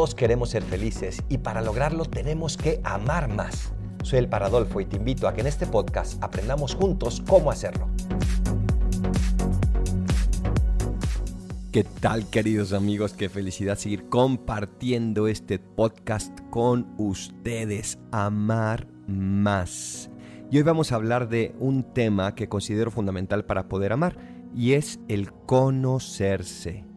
Todos queremos ser felices y para lograrlo tenemos que amar más. Soy el Paradolfo y te invito a que en este podcast aprendamos juntos cómo hacerlo. ¿Qué tal queridos amigos? Qué felicidad seguir compartiendo este podcast con ustedes. Amar más. Y hoy vamos a hablar de un tema que considero fundamental para poder amar y es el conocerse.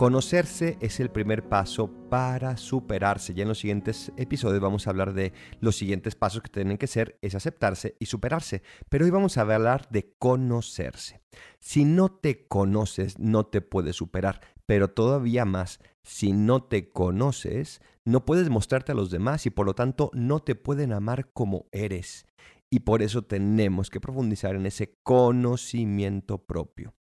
Conocerse es el primer paso para superarse. Ya en los siguientes episodios vamos a hablar de los siguientes pasos que tienen que ser, es aceptarse y superarse. Pero hoy vamos a hablar de conocerse. Si no te conoces, no te puedes superar. Pero todavía más, si no te conoces, no puedes mostrarte a los demás y por lo tanto no te pueden amar como eres. Y por eso tenemos que profundizar en ese conocimiento propio.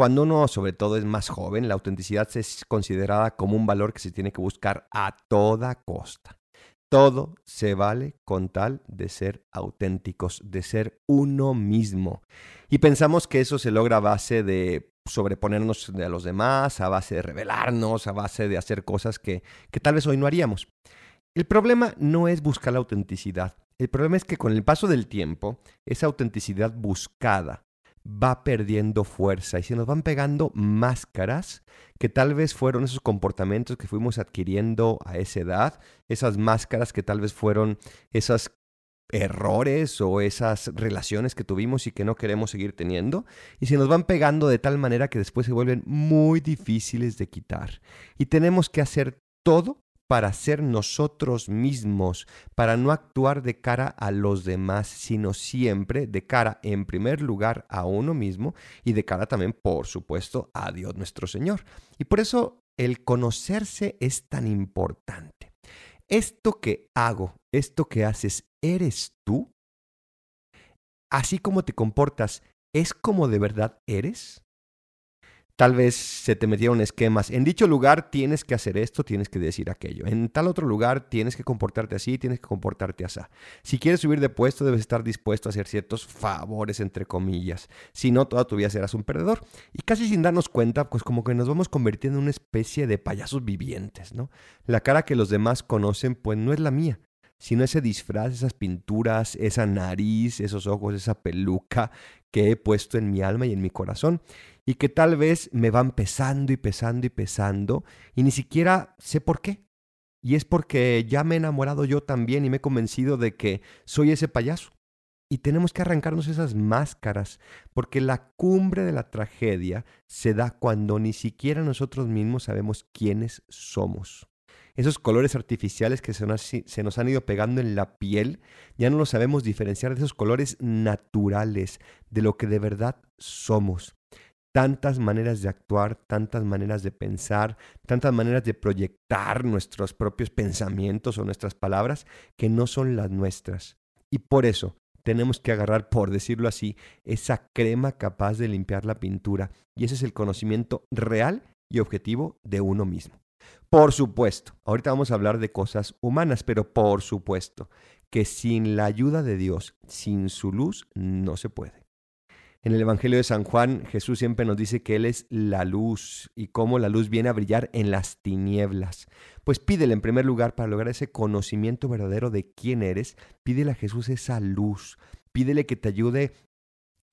Cuando uno sobre todo es más joven, la autenticidad es considerada como un valor que se tiene que buscar a toda costa. Todo se vale con tal de ser auténticos, de ser uno mismo. Y pensamos que eso se logra a base de sobreponernos a los demás, a base de revelarnos, a base de hacer cosas que, que tal vez hoy no haríamos. El problema no es buscar la autenticidad. El problema es que con el paso del tiempo, esa autenticidad buscada va perdiendo fuerza y se nos van pegando máscaras que tal vez fueron esos comportamientos que fuimos adquiriendo a esa edad, esas máscaras que tal vez fueron esos errores o esas relaciones que tuvimos y que no queremos seguir teniendo y se nos van pegando de tal manera que después se vuelven muy difíciles de quitar. Y tenemos que hacer todo para ser nosotros mismos, para no actuar de cara a los demás, sino siempre de cara en primer lugar a uno mismo y de cara también, por supuesto, a Dios nuestro Señor. Y por eso el conocerse es tan importante. Esto que hago, esto que haces, ¿eres tú? Así como te comportas, ¿es como de verdad eres? Tal vez se te metieron esquemas. En dicho lugar tienes que hacer esto, tienes que decir aquello. En tal otro lugar tienes que comportarte así, tienes que comportarte así. Si quieres subir de puesto, debes estar dispuesto a hacer ciertos favores, entre comillas. Si no, toda tu vida serás un perdedor. Y casi sin darnos cuenta, pues como que nos vamos convirtiendo en una especie de payasos vivientes, ¿no? La cara que los demás conocen, pues no es la mía sino ese disfraz, esas pinturas, esa nariz, esos ojos, esa peluca que he puesto en mi alma y en mi corazón y que tal vez me van pesando y pesando y pesando y ni siquiera sé por qué. Y es porque ya me he enamorado yo también y me he convencido de que soy ese payaso. Y tenemos que arrancarnos esas máscaras, porque la cumbre de la tragedia se da cuando ni siquiera nosotros mismos sabemos quiénes somos. Esos colores artificiales que se nos, han ido pegando en la piel, ya no los sabemos diferenciar de esos colores naturales, de lo que de verdad somos. Tantas maneras de actuar, tantas maneras de pensar, tantas maneras de proyectar nuestros propios pensamientos o nuestras palabras que no son las nuestras. Y por eso tenemos que agarrar, por decirlo así, esa crema capaz de limpiar la pintura. Y ese es el conocimiento real y objetivo de uno mismo. Por supuesto, ahorita vamos a hablar de cosas humanas, pero por supuesto que sin la ayuda de Dios, sin su luz, no se puede. En el Evangelio de San Juan, Jesús siempre nos dice que Él es la luz y cómo la luz viene a brillar en las tinieblas. Pues pídele en primer lugar para lograr ese conocimiento verdadero de quién eres, pídele a Jesús esa luz, pídele que te ayude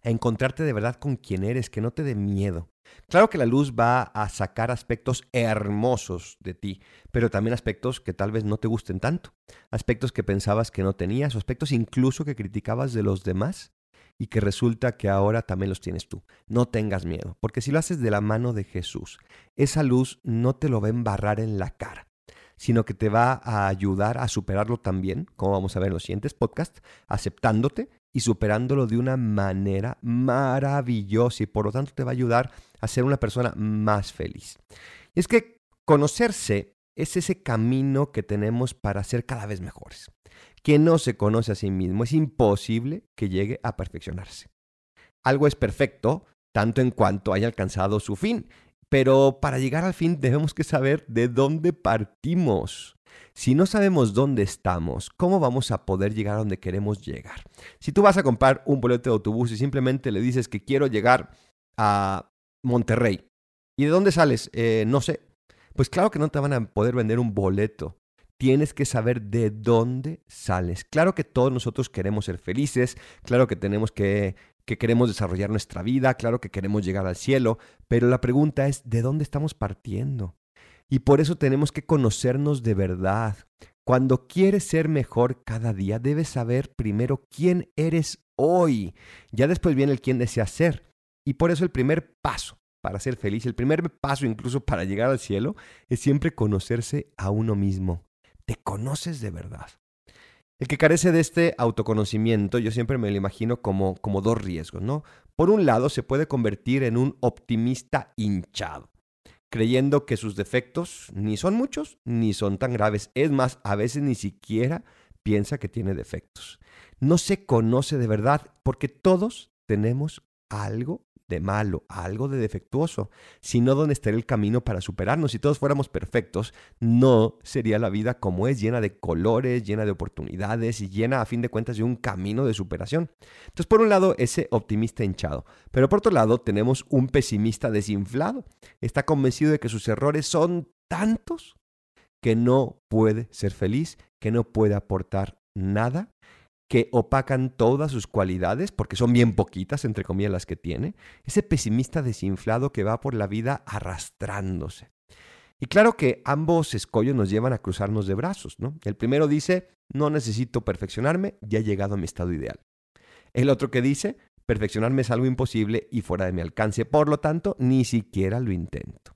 a encontrarte de verdad con quién eres, que no te dé miedo. Claro que la luz va a sacar aspectos hermosos de ti, pero también aspectos que tal vez no te gusten tanto, aspectos que pensabas que no tenías, aspectos incluso que criticabas de los demás y que resulta que ahora también los tienes tú. No tengas miedo, porque si lo haces de la mano de Jesús, esa luz no te lo va a embarrar en la cara, sino que te va a ayudar a superarlo también, como vamos a ver en los siguientes podcasts, aceptándote y superándolo de una manera maravillosa y por lo tanto te va a ayudar a ser una persona más feliz. Y es que conocerse es ese camino que tenemos para ser cada vez mejores. Quien no se conoce a sí mismo es imposible que llegue a perfeccionarse. Algo es perfecto tanto en cuanto haya alcanzado su fin, pero para llegar al fin debemos que saber de dónde partimos. Si no sabemos dónde estamos, ¿cómo vamos a poder llegar a donde queremos llegar? Si tú vas a comprar un boleto de autobús y simplemente le dices que quiero llegar a Monterrey, ¿y de dónde sales? Eh, no sé. Pues claro que no te van a poder vender un boleto. Tienes que saber de dónde sales. Claro que todos nosotros queremos ser felices, claro que tenemos que que queremos desarrollar nuestra vida, claro que queremos llegar al cielo, pero la pregunta es, ¿de dónde estamos partiendo? Y por eso tenemos que conocernos de verdad. Cuando quieres ser mejor cada día, debes saber primero quién eres hoy. Ya después viene el quién deseas ser. Y por eso el primer paso para ser feliz, el primer paso incluso para llegar al cielo, es siempre conocerse a uno mismo. Te conoces de verdad. El que carece de este autoconocimiento, yo siempre me lo imagino como, como dos riesgos, ¿no? Por un lado, se puede convertir en un optimista hinchado, creyendo que sus defectos ni son muchos ni son tan graves. Es más, a veces ni siquiera piensa que tiene defectos. No se conoce de verdad porque todos tenemos algo de malo, algo de defectuoso, sino dónde estaría el camino para superarnos. Si todos fuéramos perfectos, no sería la vida como es, llena de colores, llena de oportunidades y llena a fin de cuentas de un camino de superación. Entonces, por un lado, ese optimista hinchado, pero por otro lado, tenemos un pesimista desinflado. Está convencido de que sus errores son tantos que no puede ser feliz, que no puede aportar nada que opacan todas sus cualidades, porque son bien poquitas, entre comillas, las que tiene, ese pesimista desinflado que va por la vida arrastrándose. Y claro que ambos escollos nos llevan a cruzarnos de brazos, ¿no? El primero dice, no necesito perfeccionarme, ya he llegado a mi estado ideal. El otro que dice, perfeccionarme es algo imposible y fuera de mi alcance, por lo tanto, ni siquiera lo intento.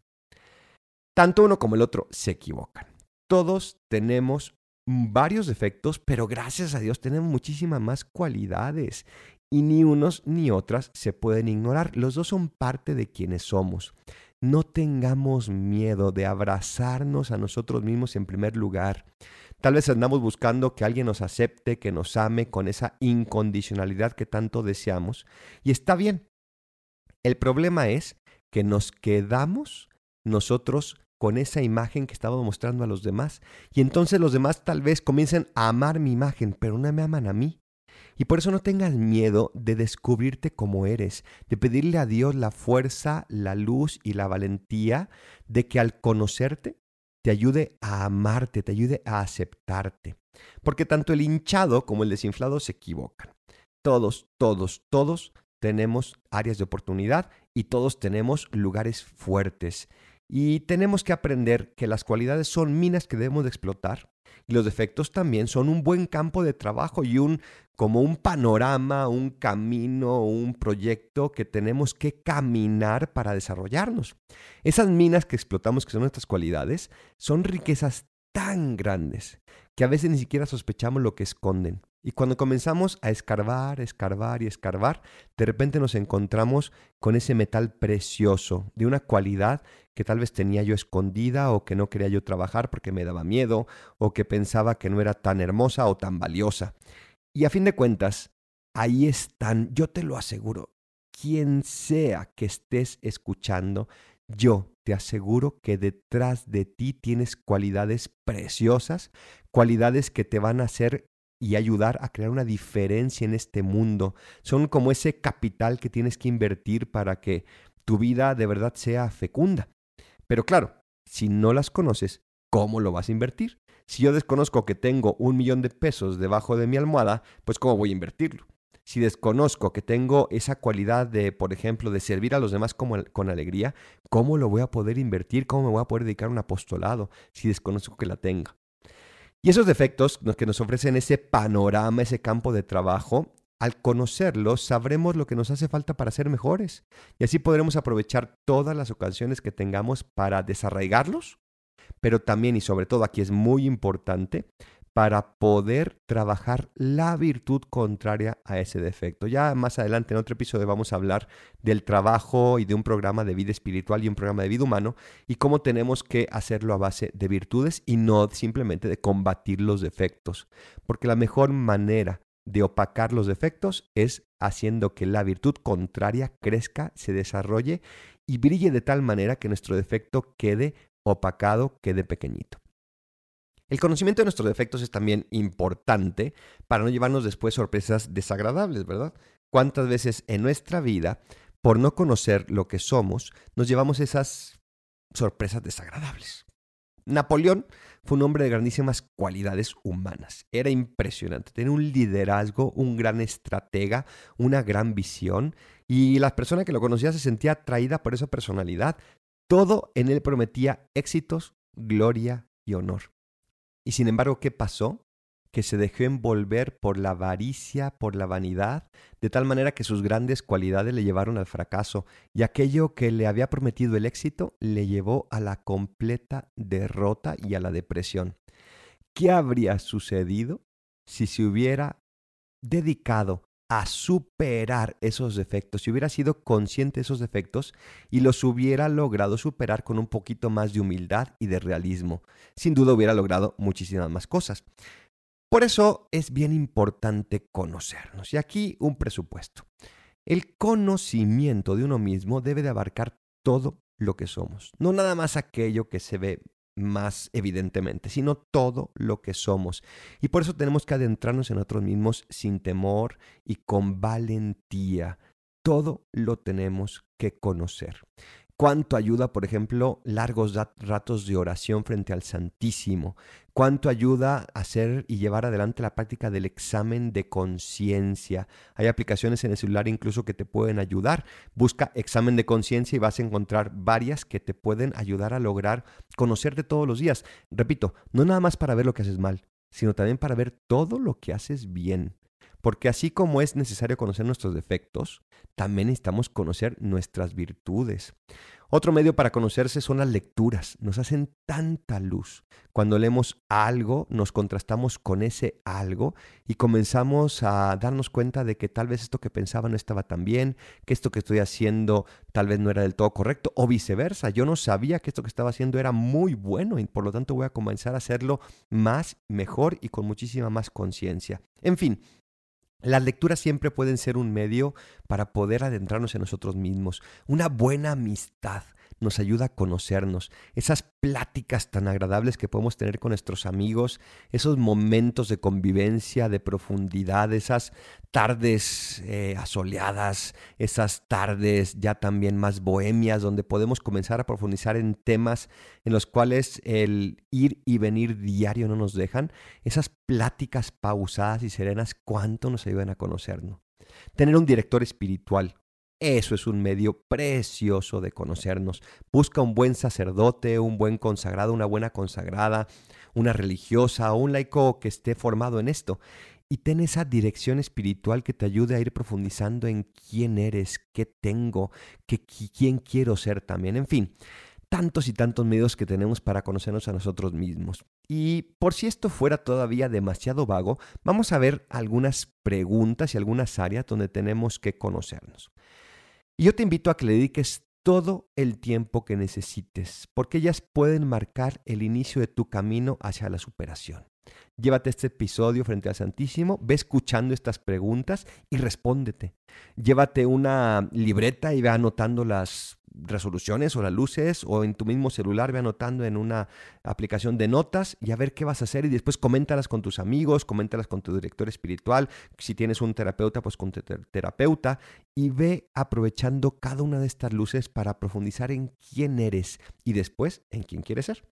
Tanto uno como el otro se equivocan. Todos tenemos varios defectos, pero gracias a Dios tenemos muchísimas más cualidades y ni unos ni otras se pueden ignorar. Los dos son parte de quienes somos. No tengamos miedo de abrazarnos a nosotros mismos en primer lugar. Tal vez andamos buscando que alguien nos acepte, que nos ame con esa incondicionalidad que tanto deseamos. Y está bien. El problema es que nos quedamos nosotros con esa imagen que estaba mostrando a los demás. Y entonces los demás tal vez comiencen a amar mi imagen, pero no me aman a mí. Y por eso no tengas miedo de descubrirte como eres, de pedirle a Dios la fuerza, la luz y la valentía de que al conocerte te ayude a amarte, te ayude a aceptarte. Porque tanto el hinchado como el desinflado se equivocan. Todos, todos, todos tenemos áreas de oportunidad y todos tenemos lugares fuertes. Y tenemos que aprender que las cualidades son minas que debemos de explotar y los defectos también son un buen campo de trabajo y un como un panorama, un camino, un proyecto que tenemos que caminar para desarrollarnos. Esas minas que explotamos, que son nuestras cualidades, son riquezas tan grandes que a veces ni siquiera sospechamos lo que esconden. Y cuando comenzamos a escarbar, escarbar y escarbar, de repente nos encontramos con ese metal precioso, de una cualidad que tal vez tenía yo escondida o que no quería yo trabajar porque me daba miedo o que pensaba que no era tan hermosa o tan valiosa. Y a fin de cuentas, ahí están, yo te lo aseguro, quien sea que estés escuchando, yo te aseguro que detrás de ti tienes cualidades preciosas, cualidades que te van a hacer y ayudar a crear una diferencia en este mundo. Son como ese capital que tienes que invertir para que tu vida de verdad sea fecunda. Pero claro, si no las conoces, ¿cómo lo vas a invertir? Si yo desconozco que tengo un millón de pesos debajo de mi almohada, pues ¿cómo voy a invertirlo? Si desconozco que tengo esa cualidad de, por ejemplo, de servir a los demás con alegría, ¿cómo lo voy a poder invertir? ¿Cómo me voy a poder dedicar a un apostolado si desconozco que la tenga? Y esos defectos que nos ofrecen ese panorama, ese campo de trabajo, al conocerlos sabremos lo que nos hace falta para ser mejores. Y así podremos aprovechar todas las ocasiones que tengamos para desarraigarlos, pero también y sobre todo aquí es muy importante, para poder trabajar la virtud contraria a ese defecto. Ya más adelante en otro episodio vamos a hablar del trabajo y de un programa de vida espiritual y un programa de vida humano y cómo tenemos que hacerlo a base de virtudes y no simplemente de combatir los defectos. Porque la mejor manera de opacar los defectos es haciendo que la virtud contraria crezca, se desarrolle y brille de tal manera que nuestro defecto quede opacado, quede pequeñito. El conocimiento de nuestros defectos es también importante para no llevarnos después sorpresas desagradables, ¿verdad? ¿Cuántas veces en nuestra vida, por no conocer lo que somos, nos llevamos esas sorpresas desagradables? Napoleón fue un hombre de grandísimas cualidades humanas. Era impresionante. Tenía un liderazgo, un gran estratega, una gran visión. Y la persona que lo conocía se sentía atraída por esa personalidad. Todo en él prometía éxitos, gloria y honor. Y sin embargo, ¿qué pasó? que se dejó envolver por la avaricia, por la vanidad, de tal manera que sus grandes cualidades le llevaron al fracaso, y aquello que le había prometido el éxito le llevó a la completa derrota y a la depresión. ¿Qué habría sucedido si se hubiera dedicado a superar esos defectos, si hubiera sido consciente de esos defectos y los hubiera logrado superar con un poquito más de humildad y de realismo. Sin duda hubiera logrado muchísimas más cosas. Por eso es bien importante conocernos. Y aquí un presupuesto. El conocimiento de uno mismo debe de abarcar todo lo que somos, no nada más aquello que se ve más evidentemente, sino todo lo que somos. Y por eso tenemos que adentrarnos en nosotros mismos sin temor y con valentía. Todo lo tenemos que conocer cuánto ayuda, por ejemplo, largos ratos de oración frente al Santísimo, cuánto ayuda hacer y llevar adelante la práctica del examen de conciencia. Hay aplicaciones en el celular incluso que te pueden ayudar. Busca examen de conciencia y vas a encontrar varias que te pueden ayudar a lograr conocerte todos los días. Repito, no nada más para ver lo que haces mal, sino también para ver todo lo que haces bien. Porque así como es necesario conocer nuestros defectos, también necesitamos conocer nuestras virtudes. Otro medio para conocerse son las lecturas. Nos hacen tanta luz. Cuando leemos algo, nos contrastamos con ese algo y comenzamos a darnos cuenta de que tal vez esto que pensaba no estaba tan bien, que esto que estoy haciendo tal vez no era del todo correcto, o viceversa. Yo no sabía que esto que estaba haciendo era muy bueno y por lo tanto voy a comenzar a hacerlo más, mejor y con muchísima más conciencia. En fin, las lecturas siempre pueden ser un medio para poder adentrarnos en nosotros mismos. Una buena amistad nos ayuda a conocernos. Esas pláticas tan agradables que podemos tener con nuestros amigos, esos momentos de convivencia, de profundidad, esas tardes eh, asoleadas, esas tardes ya también más bohemias, donde podemos comenzar a profundizar en temas en los cuales el ir y venir diario no nos dejan. Esas pláticas pausadas y serenas, ¿cuánto nos ayudan a conocernos? Tener un director espiritual, eso es un medio precioso de conocernos. Busca un buen sacerdote, un buen consagrado, una buena consagrada, una religiosa o un laico que esté formado en esto. Y ten esa dirección espiritual que te ayude a ir profundizando en quién eres, qué tengo, qué, quién quiero ser también. En fin, tantos y tantos medios que tenemos para conocernos a nosotros mismos. Y por si esto fuera todavía demasiado vago, vamos a ver algunas preguntas y algunas áreas donde tenemos que conocernos. Y yo te invito a que le dediques todo el tiempo que necesites, porque ellas pueden marcar el inicio de tu camino hacia la superación. Llévate este episodio frente al Santísimo, ve escuchando estas preguntas y respóndete. Llévate una libreta y ve anotando las resoluciones o las luces o en tu mismo celular ve anotando en una aplicación de notas y a ver qué vas a hacer y después coméntalas con tus amigos, coméntalas con tu director espiritual, si tienes un terapeuta pues con tu terapeuta y ve aprovechando cada una de estas luces para profundizar en quién eres y después en quién quieres ser.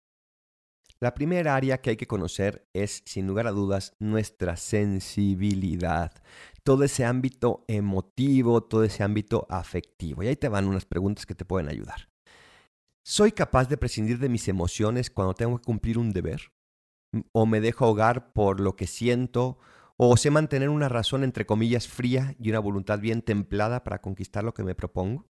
La primera área que hay que conocer es, sin lugar a dudas, nuestra sensibilidad. Todo ese ámbito emotivo, todo ese ámbito afectivo. Y ahí te van unas preguntas que te pueden ayudar. ¿Soy capaz de prescindir de mis emociones cuando tengo que cumplir un deber? ¿O me dejo ahogar por lo que siento? ¿O sé mantener una razón entre comillas fría y una voluntad bien templada para conquistar lo que me propongo?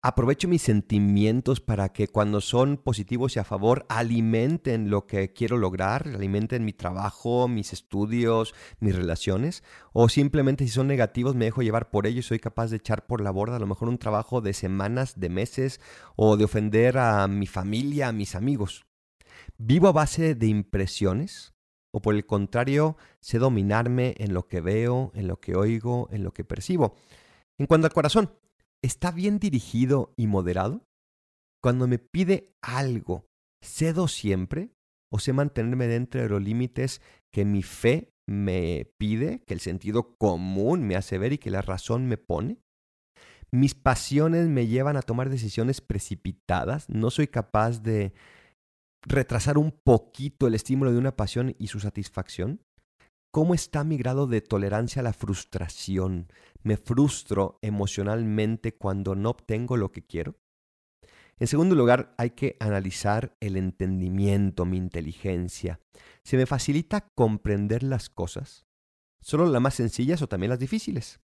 Aprovecho mis sentimientos para que cuando son positivos y a favor alimenten lo que quiero lograr, alimenten mi trabajo, mis estudios, mis relaciones, o simplemente si son negativos me dejo llevar por ello y soy capaz de echar por la borda a lo mejor un trabajo de semanas, de meses, o de ofender a mi familia, a mis amigos. ¿Vivo a base de impresiones? ¿O por el contrario, sé dominarme en lo que veo, en lo que oigo, en lo que percibo? En cuanto al corazón, está bien dirigido y moderado? Cuando me pide algo, ¿cedo siempre? ¿O sé mantenerme dentro de los límites que mi fe me pide, que el sentido común me hace ver y que la razón me pone? ¿Mis pasiones me llevan a tomar decisiones precipitadas? ¿No soy capaz de retrasar un poquito el estímulo de una pasión y su satisfacción? ¿Cómo está mi grado de tolerancia a la frustración? ¿Me frustro emocionalmente cuando no obtengo lo que quiero? En segundo lugar, hay que analizar el entendimiento, mi inteligencia. ¿Se me facilita comprender las cosas? ¿Solo las más sencillas o también las difíciles?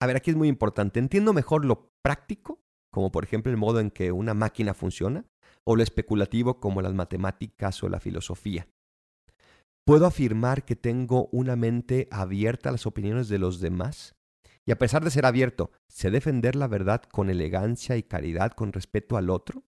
A ver, aquí es muy importante. ¿Entiendo mejor lo práctico, como por ejemplo el modo en que una máquina funciona, o lo especulativo como las matemáticas o la filosofía? ¿Puedo afirmar que tengo una mente abierta a las opiniones de los demás? Y a pesar de ser abierto, ¿sé defender la verdad con elegancia y caridad con respeto al otro?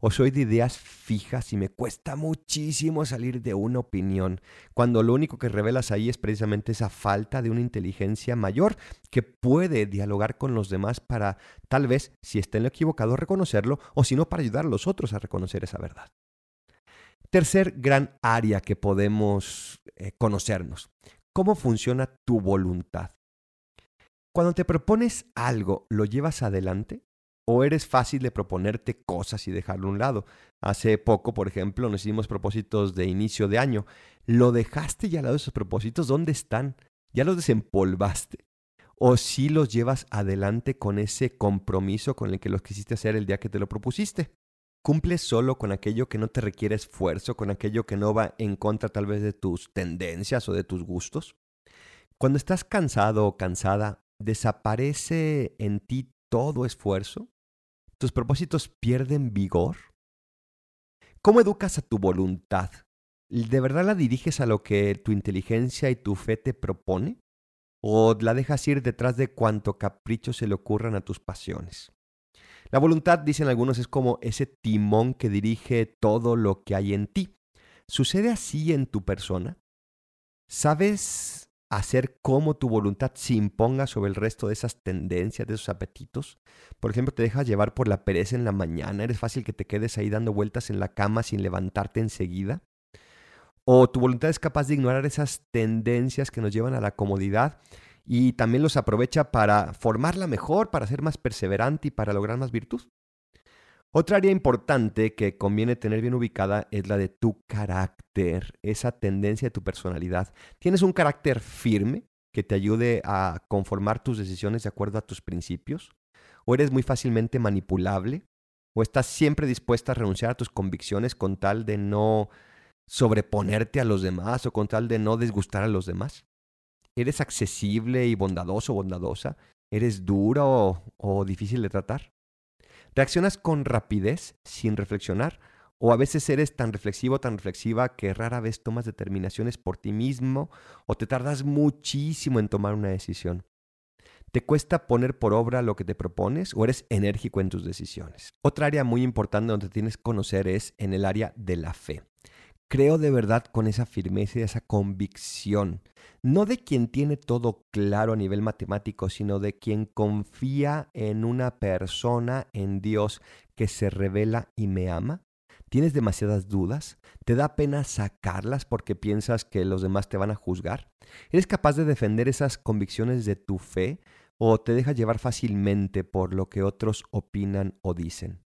¿O soy de ideas fijas y me cuesta muchísimo salir de una opinión, cuando lo único que revelas ahí es precisamente esa falta de una inteligencia mayor que puede dialogar con los demás para, tal vez, si está en lo equivocado, reconocerlo, o si no, para ayudar a los otros a reconocer esa verdad? Tercer gran área que podemos eh, conocernos. ¿Cómo funciona tu voluntad? Cuando te propones algo, ¿lo llevas adelante? ¿O eres fácil de proponerte cosas y dejarlo a un lado? Hace poco, por ejemplo, nos hicimos propósitos de inicio de año. ¿Lo dejaste ya al lado de esos propósitos? ¿Dónde están? ¿Ya los desempolvaste? ¿O si los llevas adelante con ese compromiso con el que los quisiste hacer el día que te lo propusiste? ¿Cumples solo con aquello que no te requiere esfuerzo, con aquello que no va en contra tal vez de tus tendencias o de tus gustos? Cuando estás cansado o cansada, ¿desaparece en ti todo esfuerzo? ¿Tus propósitos pierden vigor? ¿Cómo educas a tu voluntad? ¿De verdad la diriges a lo que tu inteligencia y tu fe te propone? ¿O la dejas ir detrás de cuanto capricho se le ocurran a tus pasiones? La voluntad, dicen algunos, es como ese timón que dirige todo lo que hay en ti. ¿Sucede así en tu persona? ¿Sabes hacer cómo tu voluntad se imponga sobre el resto de esas tendencias, de esos apetitos. Por ejemplo, te dejas llevar por la pereza en la mañana, eres fácil que te quedes ahí dando vueltas en la cama sin levantarte enseguida. O tu voluntad es capaz de ignorar esas tendencias que nos llevan a la comodidad y también los aprovecha para formarla mejor, para ser más perseverante y para lograr más virtud. Otra área importante que conviene tener bien ubicada es la de tu carácter, esa tendencia de tu personalidad. ¿Tienes un carácter firme que te ayude a conformar tus decisiones de acuerdo a tus principios? ¿O eres muy fácilmente manipulable? ¿O estás siempre dispuesta a renunciar a tus convicciones con tal de no sobreponerte a los demás o con tal de no disgustar a los demás? ¿Eres accesible y bondadoso o bondadosa? ¿Eres dura o, o difícil de tratar? ¿Reaccionas con rapidez, sin reflexionar? ¿O a veces eres tan reflexivo, tan reflexiva que rara vez tomas determinaciones por ti mismo o te tardas muchísimo en tomar una decisión? ¿Te cuesta poner por obra lo que te propones o eres enérgico en tus decisiones? Otra área muy importante donde tienes que conocer es en el área de la fe creo de verdad con esa firmeza y esa convicción, no de quien tiene todo claro a nivel matemático, sino de quien confía en una persona, en Dios, que se revela y me ama. ¿Tienes demasiadas dudas? ¿Te da pena sacarlas porque piensas que los demás te van a juzgar? ¿Eres capaz de defender esas convicciones de tu fe o te dejas llevar fácilmente por lo que otros opinan o dicen?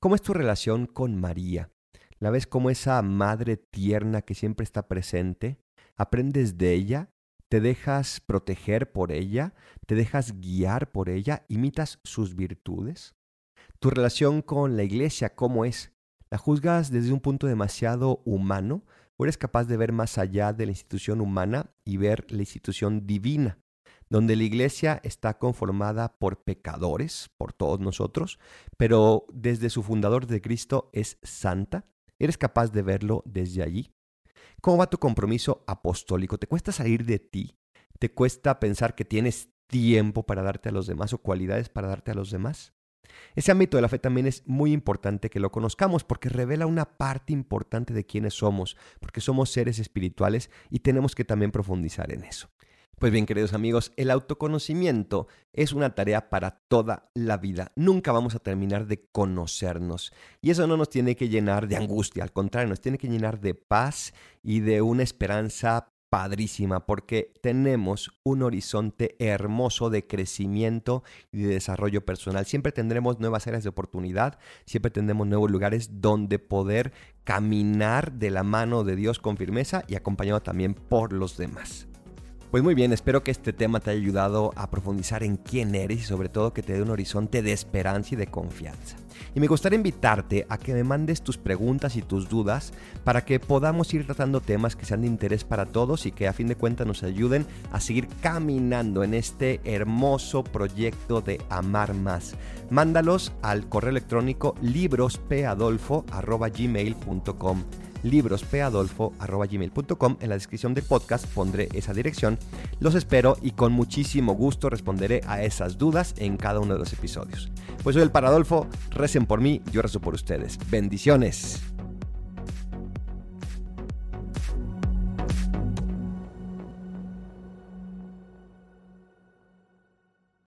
¿Cómo es tu relación con María? La ves como esa madre tierna que siempre está presente, aprendes de ella, te dejas proteger por ella, te dejas guiar por ella, imitas sus virtudes. Tu relación con la iglesia, ¿cómo es? ¿La juzgas desde un punto demasiado humano o eres capaz de ver más allá de la institución humana y ver la institución divina? donde la iglesia está conformada por pecadores, por todos nosotros, pero desde su fundador de Cristo es santa, ¿Eres capaz de verlo desde allí? ¿Cómo va tu compromiso apostólico? ¿Te cuesta salir de ti? ¿Te cuesta pensar que tienes tiempo para darte a los demás o cualidades para darte a los demás? Ese ámbito de la fe también es muy importante que lo conozcamos porque revela una parte importante de quiénes somos, porque somos seres espirituales y tenemos que también profundizar en eso. Pues bien, queridos amigos, el autoconocimiento es una tarea para toda la vida. Nunca vamos a terminar de conocernos. Y eso no nos tiene que llenar de angustia, al contrario, nos tiene que llenar de paz y de una esperanza padrísima porque tenemos un horizonte hermoso de crecimiento y de desarrollo personal. Siempre tendremos nuevas áreas de oportunidad, siempre tendremos nuevos lugares donde poder caminar de la mano de Dios con firmeza y acompañado también por los demás. Pues muy bien, espero que este tema te haya ayudado a profundizar en quién eres y sobre todo que te dé un horizonte de esperanza y de confianza. Y me gustaría invitarte a que me mandes tus preguntas y tus dudas para que podamos ir tratando temas que sean de interés para todos y que a fin de cuentas nos ayuden a seguir caminando en este hermoso proyecto de amar más. Mándalos al correo electrónico librospeadolfo.gmail.com librospeadolfo.gmail.com. En la descripción del podcast pondré esa dirección. Los espero y con muchísimo gusto responderé a esas dudas en cada uno de los episodios. Pues soy el Paradolfo, recen por mí, yo rezo por ustedes. Bendiciones.